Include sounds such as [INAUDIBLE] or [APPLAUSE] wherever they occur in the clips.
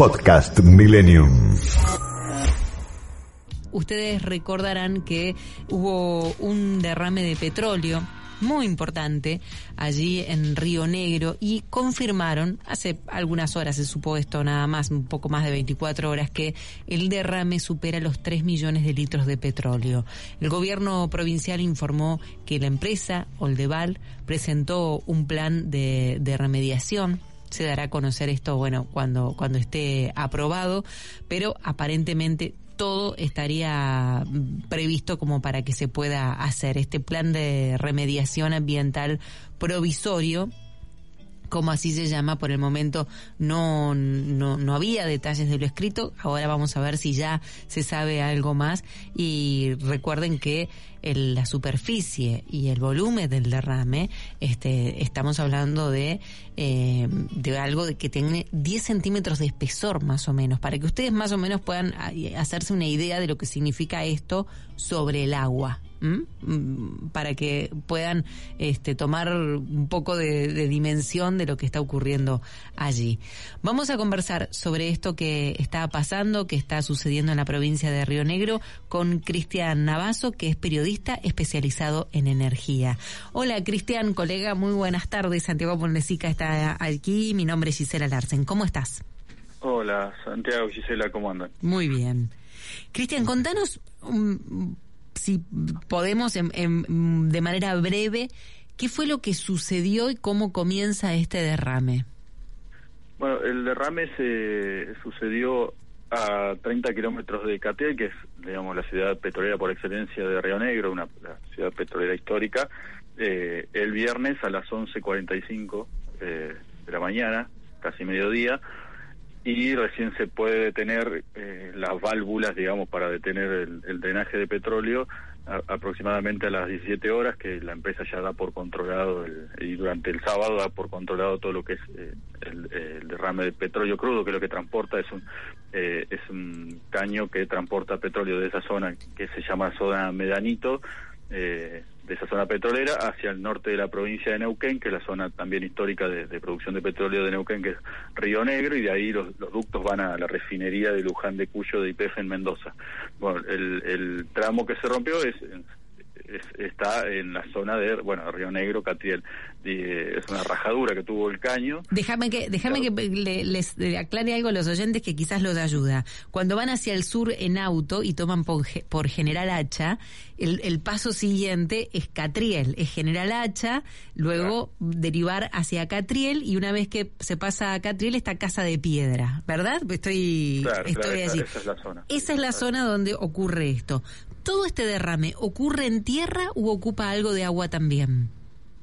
Podcast Millennium. Ustedes recordarán que hubo un derrame de petróleo muy importante allí en Río Negro y confirmaron, hace algunas horas se supo esto nada más, un poco más de 24 horas, que el derrame supera los 3 millones de litros de petróleo. El gobierno provincial informó que la empresa Oldeval presentó un plan de, de remediación se dará a conocer esto, bueno, cuando, cuando esté aprobado, pero aparentemente todo estaría mm, previsto como para que se pueda hacer este plan de remediación ambiental provisorio como así se llama, por el momento no, no, no, había detalles de lo escrito, ahora vamos a ver si ya se sabe algo más. Y recuerden que el, la superficie y el volumen del derrame, este, estamos hablando de, eh, de algo de que tiene 10 centímetros de espesor más o menos, para que ustedes más o menos puedan ah, hacerse una idea de lo que significa esto sobre el agua. Mm, para que puedan este, tomar un poco de, dimensión de lo que está ocurriendo allí. Vamos a conversar sobre esto que está pasando, que está sucediendo en la provincia de Río Negro, con Cristian Navazo, que es periodista especializado en energía. Hola, Cristian, colega, muy buenas tardes. Santiago Ponlesica está aquí. Mi nombre es Gisela Larsen. ¿Cómo estás? Hola, Santiago, Gisela, ¿cómo andan? Muy bien. Cristian, contanos si podemos de manera breve, ¿qué fue lo que sucedió y cómo comienza este derrame? Bueno, el derrame se sucedió a 30 kilómetros de Catel, que es, digamos, la ciudad petrolera por excelencia de Río Negro, una ciudad petrolera histórica, eh, el viernes a las 11.45 eh, de la mañana, casi mediodía, y recién se puede detener eh, las válvulas, digamos, para detener el, drenaje de petróleo aproximadamente a las 17 horas, que la empresa ya da por controlado, y durante el sábado da por controlado todo lo que es eh, el, derrame de petróleo crudo, que lo que transporta es un, eh, es un caño que transporta petróleo de esa zona que se llama zona Medanito, eh, de esa zona petrolera hacia el norte de la provincia de Neuquén, que es la zona también histórica de, producción de petróleo de Neuquén, que es Río Negro, y de ahí los, ductos van a la refinería de Luján de Cuyo de IPF en Mendoza. Bueno, el, el tramo que se rompió es está en la zona de, bueno, Río Negro, Catriel. es una rajadura que tuvo el caño. Déjame que, déjame que les aclare algo a los oyentes que quizás los ayuda. Cuando van hacia el sur en auto y toman por, General Hacha, el, paso siguiente es Catriel, es General Hacha, luego derivar hacia Catriel y una vez que se pasa a Catriel está Casa de Piedra, ¿verdad? Estoy, estoy allí. Esa, es la zona. Esa es la zona donde ocurre esto. ¿Todo este derrame ocurre en tierra u ocupa algo de agua también?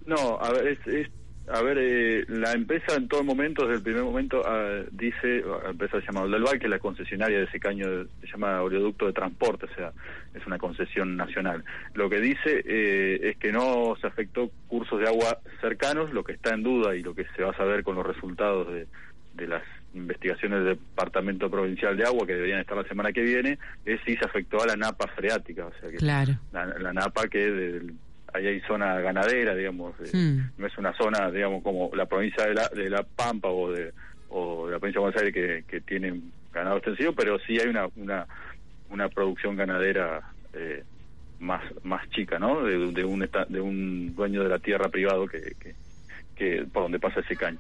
No, a ver, es, a ver, eh, la empresa en todo momento, desde el primer momento, uh, dice, la empresa se llama Oldelval, que es la concesionaria de ese caño, se llama oleoducto de transporte, o sea, es una concesión nacional. Lo que dice eh, es que no se afectó cursos de agua cercanos, lo que está en duda y lo que se va a saber con los resultados de, de las investigaciones del Departamento Provincial de Agua, que deberían estar la semana que viene, es si se afectó a la napa freática, o sea que la, napa que de, ahí hay zona ganadera, digamos, eh, hmm. no es una zona, digamos, como la provincia de la, de la Pampa o de, o de la provincia de Buenos Aires que, que tienen ganado extensivo, pero sí hay una, una, una producción ganadera eh, más, más chica, ¿no? De, de, un, de un dueño de la tierra privado que, que que por donde pasa ese caño.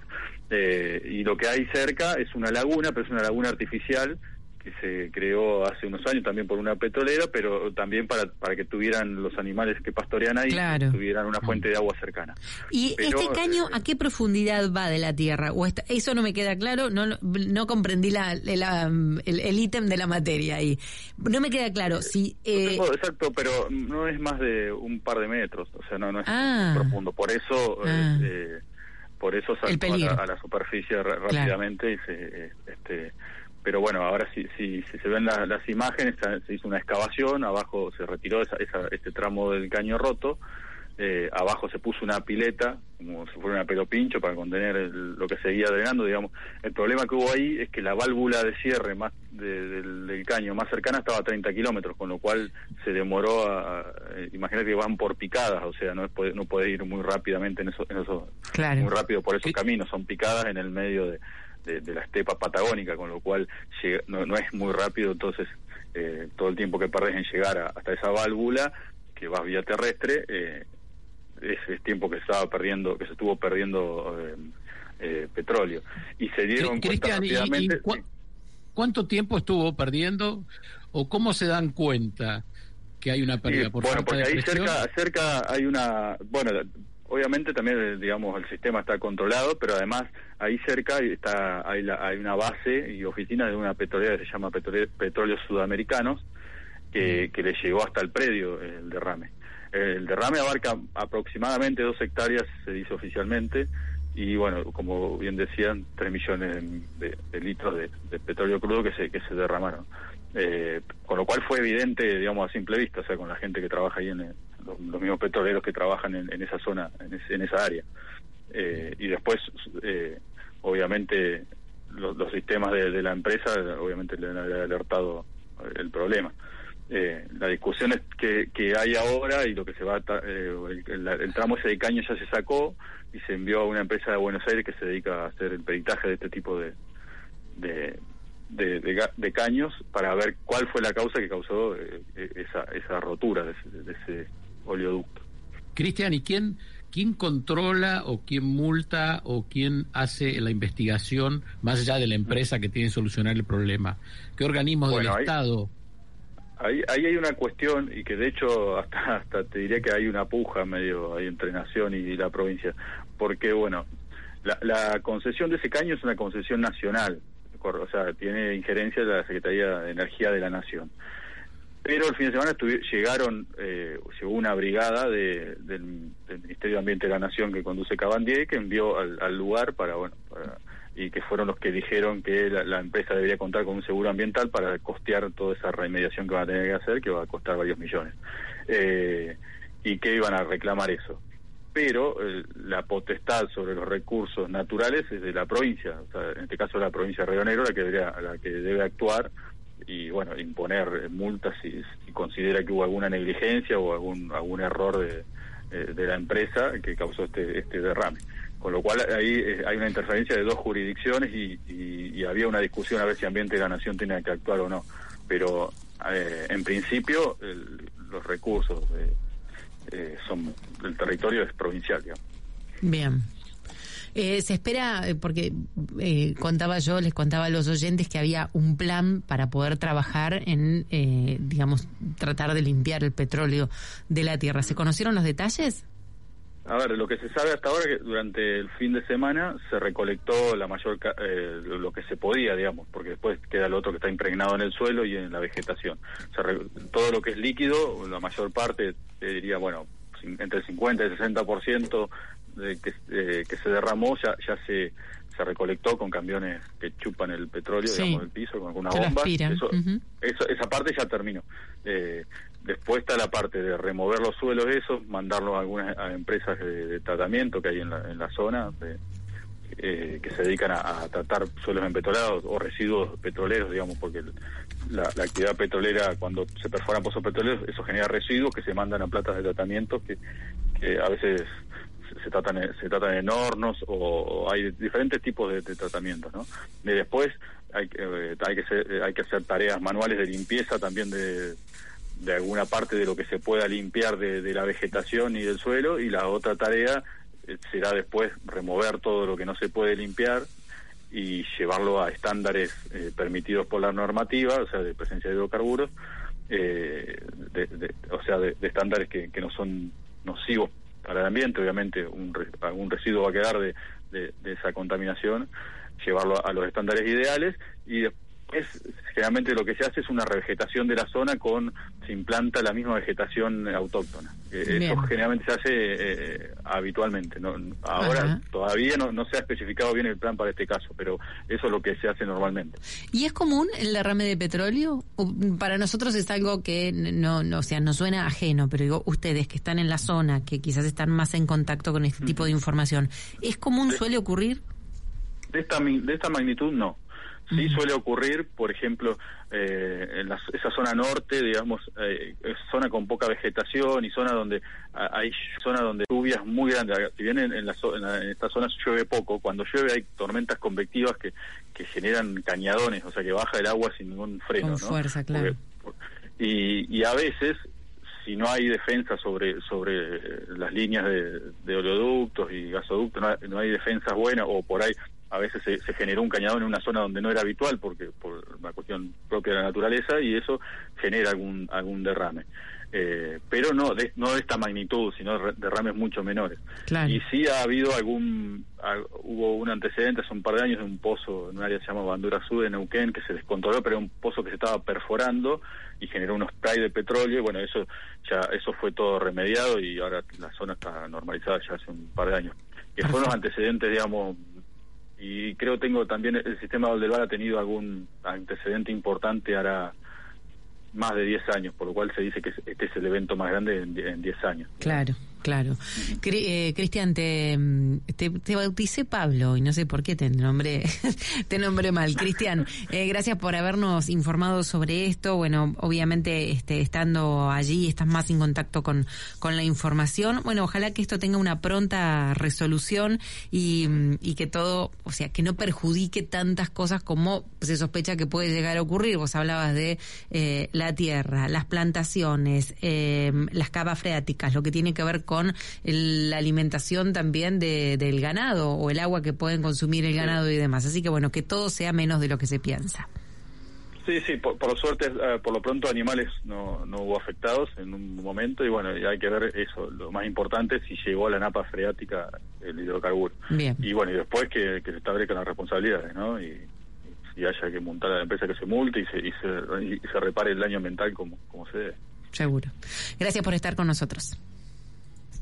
Eh, y lo que hay cerca es una laguna, pero es una laguna artificial que se creó hace unos años también por una petrolera, pero también para, para que tuvieran los animales que pastorean ahí, tuvieran una fuente de agua cercana. ¿Y este caño a qué profundidad va de la tierra? o Eso no me queda claro, no, no comprendí la, el ítem de la materia ahí. No me queda claro si... Eh... exacto, pero no es más de un par de metros, o sea, no, no es ah. profundo. Por eso... Ah. Eh, por eso saltó a la, superficie rápidamente y se, este, pero bueno, ahora si, si, se ven las imágenes, se hizo una excavación, abajo se retiró esa, este tramo del caño roto, eh, abajo se puso una pileta, como si fuera una pelo pincho para contener lo que seguía drenando, digamos. El problema que hubo ahí es que la válvula de cierre más del, caño más cercana estaba a 30 kilómetros, con lo cual se demoró a, imagínate que van por picadas, o sea, no puede, no puede ir muy rápidamente en eso, en eso muy rápido por esos caminos, son picadas en el medio de, de, la estepa patagónica, con lo cual no, no es muy rápido, entonces eh, todo el tiempo que perdés en llegar hasta esa válvula, que vas vía terrestre, eh, es, tiempo que se estaba perdiendo, que se estuvo perdiendo eh, eh, petróleo. Y se dieron cuenta rápidamente... ¿Cuánto tiempo estuvo perdiendo o cómo se dan cuenta que hay una pérdida por Bueno, porque ahí cerca, cerca hay una... Bueno, obviamente también digamos el sistema está controlado pero además ahí cerca está hay, hay una base y oficina de una petrolera que se llama Petróleos Sudamericanos que, que le llegó hasta el predio el derrame. El derrame abarca aproximadamente dos hectáreas se dice oficialmente y bueno como bien decían tres millones de, litros de, petróleo crudo que se que se derramaron. Eh, con lo cual fue evidente digamos a simple vista o sea con la gente que trabaja ahí en el, los, mismos petroleros que trabajan en, esa zona, en, esa área. Eh, y después, eh, obviamente, los sistemas de, la empresa, obviamente, le han alertado el problema. Eh, la discusión es que, que hay ahora y lo que se va el, tramo ese de caño ya se sacó y se envió a una empresa de Buenos Aires que se dedica a hacer el peritaje de este tipo de, de, de, caños para ver cuál fue la causa que causó esa, esa rotura de ese oleoducto. Cristian, ¿y quién, quién controla o quién multa o quién hace la investigación más allá de la empresa que tiene que solucionar el problema? ¿Qué organismos del Estado? Ahí, ahí hay una cuestión y que de hecho hasta, hasta te diría que hay una puja medio ahí entre Nación y la provincia, porque bueno, la, la concesión de ese caño es una concesión nacional, o sea, tiene injerencia de la Secretaría de Energía de la Nación. Pero el fin de semana llegaron, eh, llegó una brigada del, Ministerio de Ambiente de la Nación que conduce Cabandier, que envió al, lugar para, bueno, y que fueron los que dijeron que la, empresa debería contar con un seguro ambiental para costear toda esa remediación que va a tener que hacer, que va a costar varios millones. Eh, y que iban a reclamar eso. Pero eh, la potestad sobre los recursos naturales es de la provincia, o sea, en este caso la provincia de Río Negro la que la que debe actuar y bueno imponer multas si, considera que hubo alguna negligencia o algún algún error de, eh, de la empresa que causó este este derrame. Con lo cual ahí eh, hay una interferencia de dos jurisdicciones y, y, había una discusión a ver si Ambiente de la Nación tenía que actuar o no. Pero eh, en principio los recursos son del territorio es provincial digamos. bien eh, se espera, eh, porque eh, contaba yo, les contaba a los oyentes que había un plan para poder trabajar en, digamos, tratar de limpiar el petróleo de la tierra. ¿Se conocieron los detalles? A ver, lo que se sabe hasta ahora es que durante el fin de semana se recolectó la mayor lo que se podía, digamos, porque después queda lo otro que está impregnado en el suelo y en la vegetación. todo lo que es líquido, la mayor parte, te diría, bueno, entre el 50 y el 60% que, eh, que se derramó ya, ya se, se recolectó con camiones que chupan el petróleo, digamos, del piso, con alguna bomba. Eso, esa parte ya terminó. Eh, después está la parte de remover los suelos esos, mandarlos a algunas empresas de, tratamiento que hay en la, en la zona, eh, que se dedican a, tratar suelos empetrolados o residuos petroleros, digamos, porque la, actividad petrolera, cuando se perforan pozos petroleros, eso genera residuos que se mandan a platas de tratamiento que, que a veces se tratan se tratan en hornos o, hay diferentes tipos de, tratamientos no y después hay eh, hay que hacer, hay que hacer tareas manuales de limpieza también de de alguna parte de lo que se pueda limpiar de, la vegetación y del suelo y la otra tarea eh, será después remover todo lo que no se puede limpiar y llevarlo a estándares eh, permitidos por la normativa, o sea, de presencia de hidrocarburos, de, o sea, de, estándares que, que no son nocivos para el ambiente, obviamente un, algún residuo va a quedar de, de, esa contaminación, llevarlo a, los estándares ideales y después generalmente lo que se hace es una revegetación de la zona con se implanta la misma vegetación autóctona. Eh, eso generalmente se hace eh, habitualmente. ¿no? Ahora todavía no, no, se ha especificado bien el plan para este caso, pero eso es lo que se hace normalmente. ¿Y es común el derrame de petróleo? Para nosotros es algo que no, no, o sea, nos suena ajeno, pero digo, ustedes que están en la zona, que quizás están más en contacto con este tipo de información, ¿es común, suele ocurrir? De esta, de esta magnitud no. Sí suele ocurrir, por ejemplo, eh, en esa zona norte, digamos, eh, zona con poca vegetación y zona donde hay zona donde lluvias muy grandes. Si bien en, la, en, esta zona llueve poco, cuando llueve hay tormentas convectivas que, que generan cañadones, o sea que baja el agua sin ningún freno. Con fuerza, claro. y, y a veces si no hay defensa sobre sobre las líneas de, de oleoductos y gasoductos, no hay, no hay defensas buenas o por ahí a veces se, generó un cañadón en una zona donde no era habitual porque por una cuestión propia de la naturaleza y eso genera algún algún derrame. Eh, pero no de, no de esta magnitud sino derrames mucho menores. Y sí ha habido algún hubo un antecedente hace un par de años de un pozo en un área que se llama Bandura Sur de Neuquén que se descontroló pero era un pozo que se estaba perforando y generó unos spray de petróleo y bueno eso ya eso fue todo remediado y ahora la zona está normalizada ya hace un par de años. Que fueron los antecedentes digamos y creo tengo también el sistema Valdelvar ha tenido algún antecedente importante ahora más de 10 años, por lo cual se dice que este es el evento más grande en 10 años. Claro. Claro. Eh, Cristian, te, te, bauticé Pablo y no sé por qué te nombré, [LAUGHS] te nombré mal. Cristian, eh, gracias por habernos informado sobre esto. Bueno, obviamente este, estando allí estás más en contacto con, con la información. Bueno, ojalá que esto tenga una pronta resolución y, y que todo, o sea, que no perjudique tantas cosas como se sospecha que puede llegar a ocurrir. Vos hablabas de eh, la tierra, las plantaciones, las cavas freáticas, lo que tiene que ver con la alimentación también de, del ganado o el agua que pueden consumir el ganado y demás. Así que bueno, que todo sea menos de lo que se piensa. Sí, sí, por, suerte, eh, por lo pronto animales no, no hubo afectados en un momento y bueno, hay que ver eso, lo más importante si llegó a la napa freática el hidrocarburo. Bien. Y bueno, y después que, que se establezcan las responsabilidades, ¿no? Y, y haya que montar a la empresa que se multe y se, y se, y se repare el daño ambiental como, como se debe. Seguro. Gracias por estar con nosotros.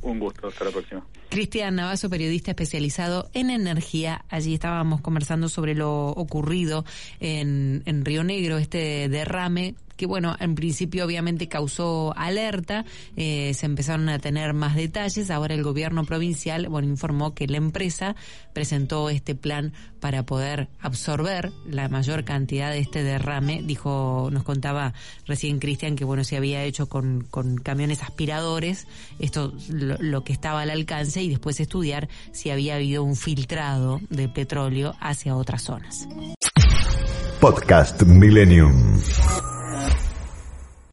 Un gusto, hasta la próxima. Cristian Navazo, periodista especializado en energía. Allí estábamos conversando sobre lo ocurrido en, en Río Negro, este derrame que bueno, en principio obviamente causó alerta, eh, se empezaron a tener más detalles, ahora el gobierno provincial, bueno, informó que la empresa presentó este plan para poder absorber la mayor cantidad de este derrame, dijo, nos contaba recién Cristian que bueno, se había hecho con, con camiones aspiradores, esto lo, lo que estaba al alcance y después estudiar si había habido un filtrado de petróleo hacia otras zonas. Podcast Millennium.